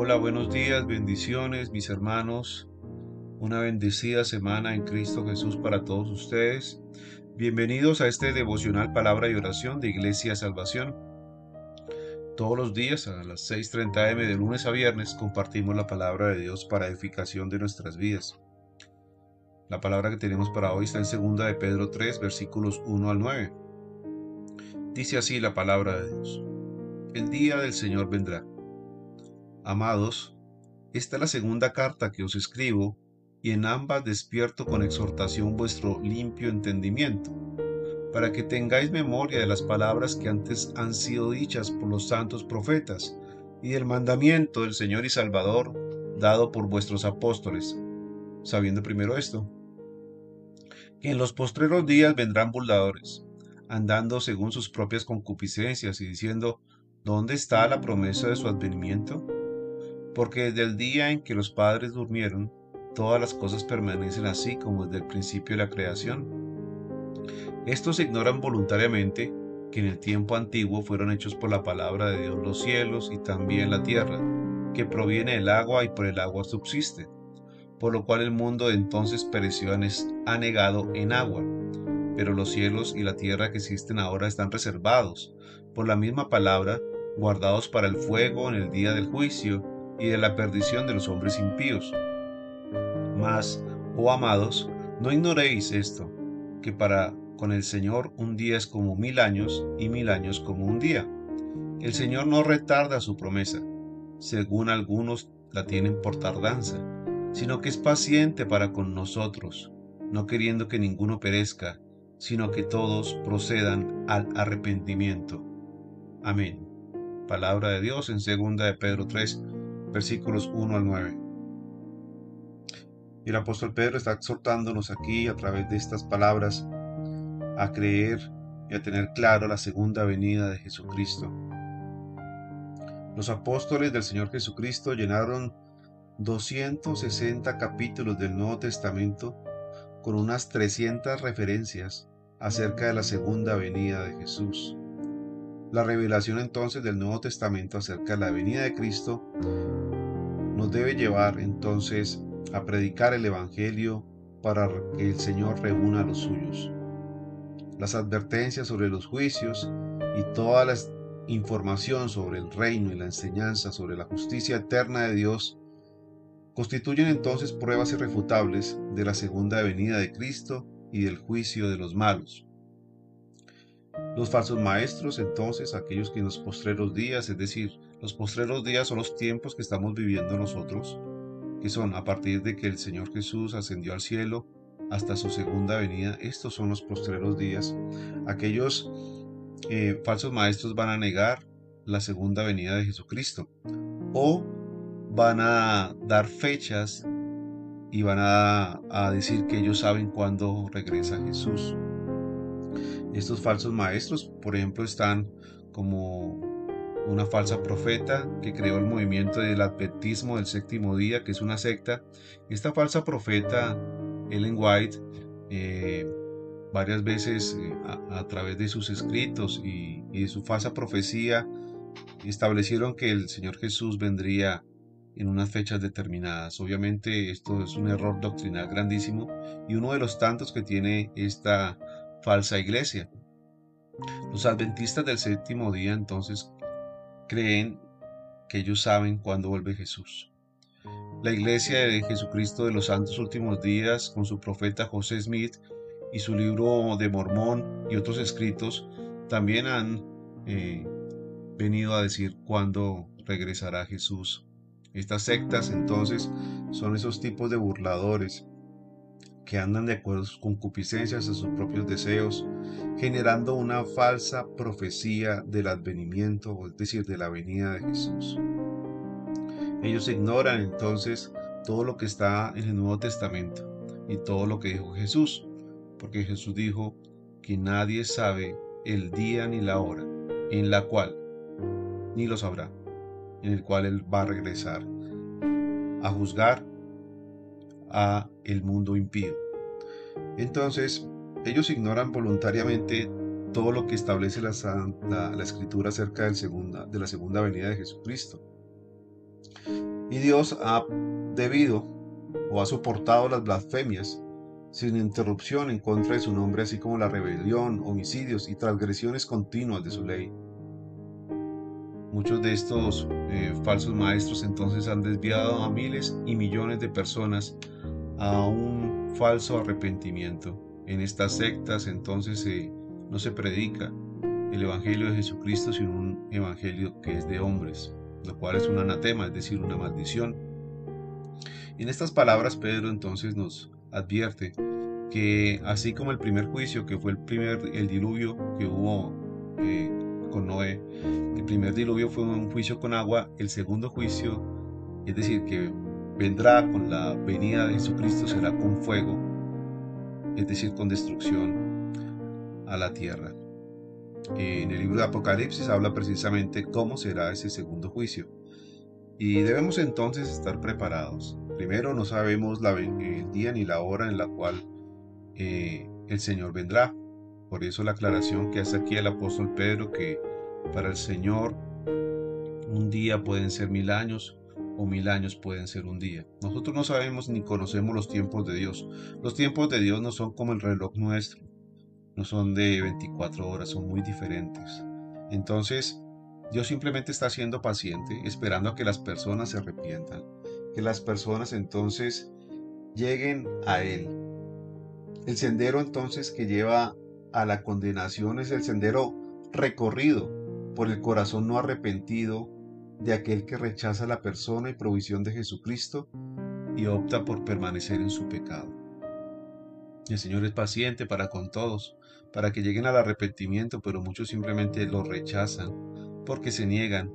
Hola, buenos días, bendiciones, mis hermanos. Una bendecida semana en Cristo Jesús para todos ustedes. Bienvenidos a este devocional Palabra y Oración de Iglesia Salvación. Todos los días a las 6.30 am de lunes a viernes compartimos la palabra de Dios para edificación de nuestras vidas. La palabra que tenemos para hoy está en 2 de Pedro 3, versículos 1 al 9. Dice así la palabra de Dios. El día del Señor vendrá. Amados, esta es la segunda carta que os escribo, y en ambas despierto con exhortación vuestro limpio entendimiento, para que tengáis memoria de las palabras que antes han sido dichas por los santos profetas, y del mandamiento del Señor y Salvador dado por vuestros apóstoles, sabiendo primero esto, que en los postreros días vendrán burladores, andando según sus propias concupiscencias y diciendo, ¿dónde está la promesa de su advenimiento? Porque desde el día en que los padres durmieron, todas las cosas permanecen así como desde el principio de la creación. Estos ignoran voluntariamente que en el tiempo antiguo fueron hechos por la palabra de Dios los cielos y también la tierra, que proviene del agua y por el agua subsiste, por lo cual el mundo de entonces pereció anegado en agua pero los cielos y la tierra que existen ahora están reservados, por la misma palabra, guardados para el fuego en el día del juicio y de la perdición de los hombres impíos. Mas, oh amados, no ignoréis esto, que para con el Señor un día es como mil años y mil años como un día. El Señor no retarda su promesa, según algunos la tienen por tardanza, sino que es paciente para con nosotros, no queriendo que ninguno perezca, sino que todos procedan al arrepentimiento. Amén. Palabra de Dios en 2 de Pedro 3, versículos 1 al 9. Y el apóstol Pedro está exhortándonos aquí a través de estas palabras a creer y a tener claro la segunda venida de Jesucristo. Los apóstoles del Señor Jesucristo llenaron 260 capítulos del Nuevo Testamento con unas 300 referencias acerca de la segunda venida de Jesús. La revelación entonces del Nuevo Testamento acerca de la venida de Cristo nos debe llevar entonces a predicar el Evangelio para que el Señor reúna a los suyos. Las advertencias sobre los juicios y toda la información sobre el reino y la enseñanza sobre la justicia eterna de Dios constituyen entonces pruebas irrefutables de la segunda venida de Cristo y del juicio de los malos. Los falsos maestros, entonces, aquellos que en los postreros días, es decir, los postreros días son los tiempos que estamos viviendo nosotros, que son a partir de que el Señor Jesús ascendió al cielo hasta su segunda venida, estos son los postreros días. Aquellos eh, falsos maestros van a negar la segunda venida de Jesucristo o van a dar fechas y van a, decir que ellos saben cuándo regresa Jesús. Estos falsos maestros, por ejemplo, están como una falsa profeta que creó el movimiento del adventismo del séptimo día, que es una secta. Esta falsa profeta, Ellen White, eh, varias veces eh, a, través de sus escritos y, y su falsa profecía, establecieron que el Señor Jesús vendría en unas fechas determinadas. Obviamente esto es un error doctrinal grandísimo y uno de los tantos que tiene esta falsa iglesia. Los adventistas del séptimo día entonces creen que ellos saben cuándo vuelve Jesús. La iglesia de Jesucristo de los Santos Últimos Días, con su profeta José Smith y su libro de Mormón y otros escritos, también han eh, venido a decir cuándo regresará Jesús estas sectas entonces son esos tipos de burladores que andan de acuerdo a sus concupiscencias, a sus propios deseos, generando una falsa profecía del advenimiento, es decir, de la venida de Jesús. Ellos ignoran entonces todo lo que está en el Nuevo Testamento y todo lo que dijo Jesús, porque Jesús dijo que nadie sabe el día ni la hora en la cual, ni lo sabrá, en el cual Él va a regresar a juzgar a el mundo impío. Entonces, ellos ignoran voluntariamente todo lo que establece la, la, escritura acerca del segunda, de la segunda venida de Jesucristo. Y Dios ha debido o ha soportado las blasfemias sin interrupción en contra de su nombre, así como la rebelión, homicidios y transgresiones continuas de su ley. Muchos de estos eh, falsos maestros entonces han desviado a miles y millones de personas a un falso arrepentimiento. En estas sectas entonces no se predica el Evangelio de Jesucristo, sino un Evangelio que es de hombres, lo cual es un anatema, es decir, una maldición. En estas palabras Pedro entonces nos advierte que así como el primer juicio, que fue el primer el diluvio que hubo eh, con Noé, el primer diluvio fue un juicio con agua, el segundo juicio, es decir, que vendrá con la venida de Jesucristo, será con fuego, es decir, con destrucción a la tierra. En el libro de Apocalipsis habla precisamente cómo será ese segundo juicio. Y debemos entonces estar preparados. Primero, no sabemos el día ni la hora en la cual eh, el Señor vendrá. Por eso la aclaración que hace aquí el apóstol Pedro, que para el Señor un día pueden ser mil años o mil años pueden ser un día. Nosotros no sabemos ni conocemos los tiempos de Dios. Los tiempos de Dios no son como el reloj nuestro, no son de 24 horas, son muy diferentes. Entonces, Dios simplemente está siendo paciente, esperando a que las personas se arrepientan, que las personas entonces lleguen a Él. El sendero entonces que lleva a la condenación es el sendero recorrido por el corazón no arrepentido de aquel que rechaza la persona y provisión de Jesucristo y opta por permanecer en su pecado. El Señor es paciente para con todos, para que lleguen al arrepentimiento, pero muchos simplemente lo rechazan porque se niegan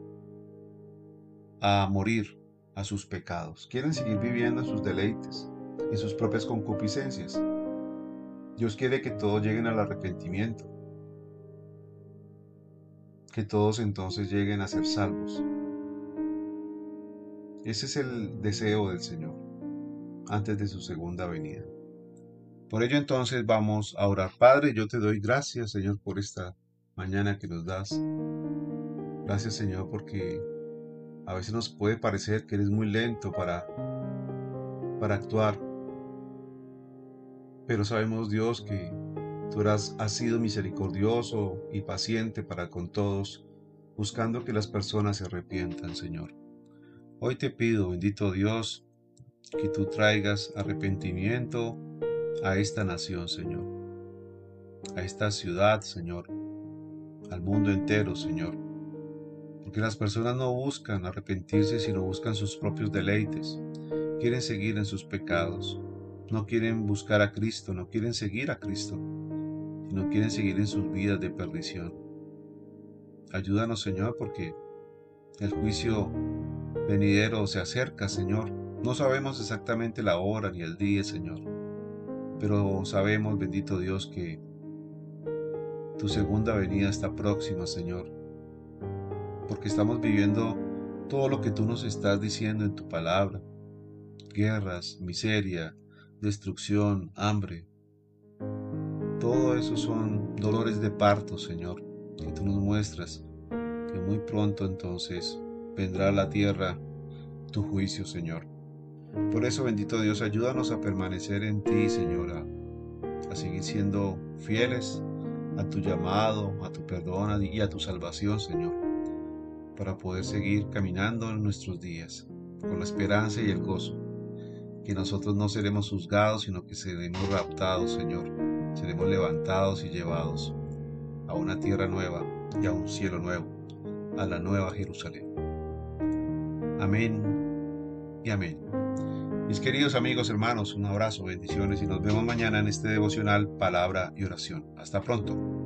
a morir a sus pecados. Quieren seguir viviendo en sus deleites, en sus propias concupiscencias. Dios quiere que todos lleguen al arrepentimiento, que todos entonces lleguen a ser salvos. Ese es el deseo del Señor antes de su segunda venida. Por ello entonces vamos a orar. Padre, yo te doy gracias, Señor, por esta mañana que nos das. Gracias, Señor, porque a veces nos puede parecer que eres muy lento para, para actuar. Pero sabemos, Dios, que tú has sido misericordioso y paciente para con todos, buscando que las personas se arrepientan, Señor. Hoy te pido, bendito Dios, que tú traigas arrepentimiento a esta nación, Señor, a esta ciudad, Señor, al mundo entero, Señor. Porque las personas no buscan arrepentirse, sino buscan sus propios deleites. Quieren seguir en sus pecados. No quieren buscar a Cristo, no quieren seguir a Cristo, sino quieren seguir en sus vidas de perdición. Ayúdanos, Señor, porque el juicio venidero se acerca, Señor. No sabemos exactamente la hora ni el día, Señor, pero sabemos, bendito Dios, que tu segunda venida está próxima, Señor, porque estamos viviendo todo lo que tú nos estás diciendo en tu palabra. Guerras, miseria, destrucción, hambre. Todo eso son dolores de parto, Señor, que tú nos muestras, que muy pronto entonces vendrá a la tierra tu juicio, Señor. Por eso, bendito Dios, ayúdanos a permanecer en ti, Señora, a seguir siendo fieles a tu llamado, a tu perdón y a tu salvación, Señor, para poder seguir caminando en nuestros días con la esperanza y el gozo, que nosotros no seremos juzgados, sino que seremos raptados, Señor, seremos levantados y llevados a una tierra nueva y a un cielo nuevo, a la nueva Jerusalén. Amén y amén. Mis queridos amigos, hermanos, un abrazo, bendiciones y nos vemos mañana en este devocional Palabra y Oración. Hasta pronto.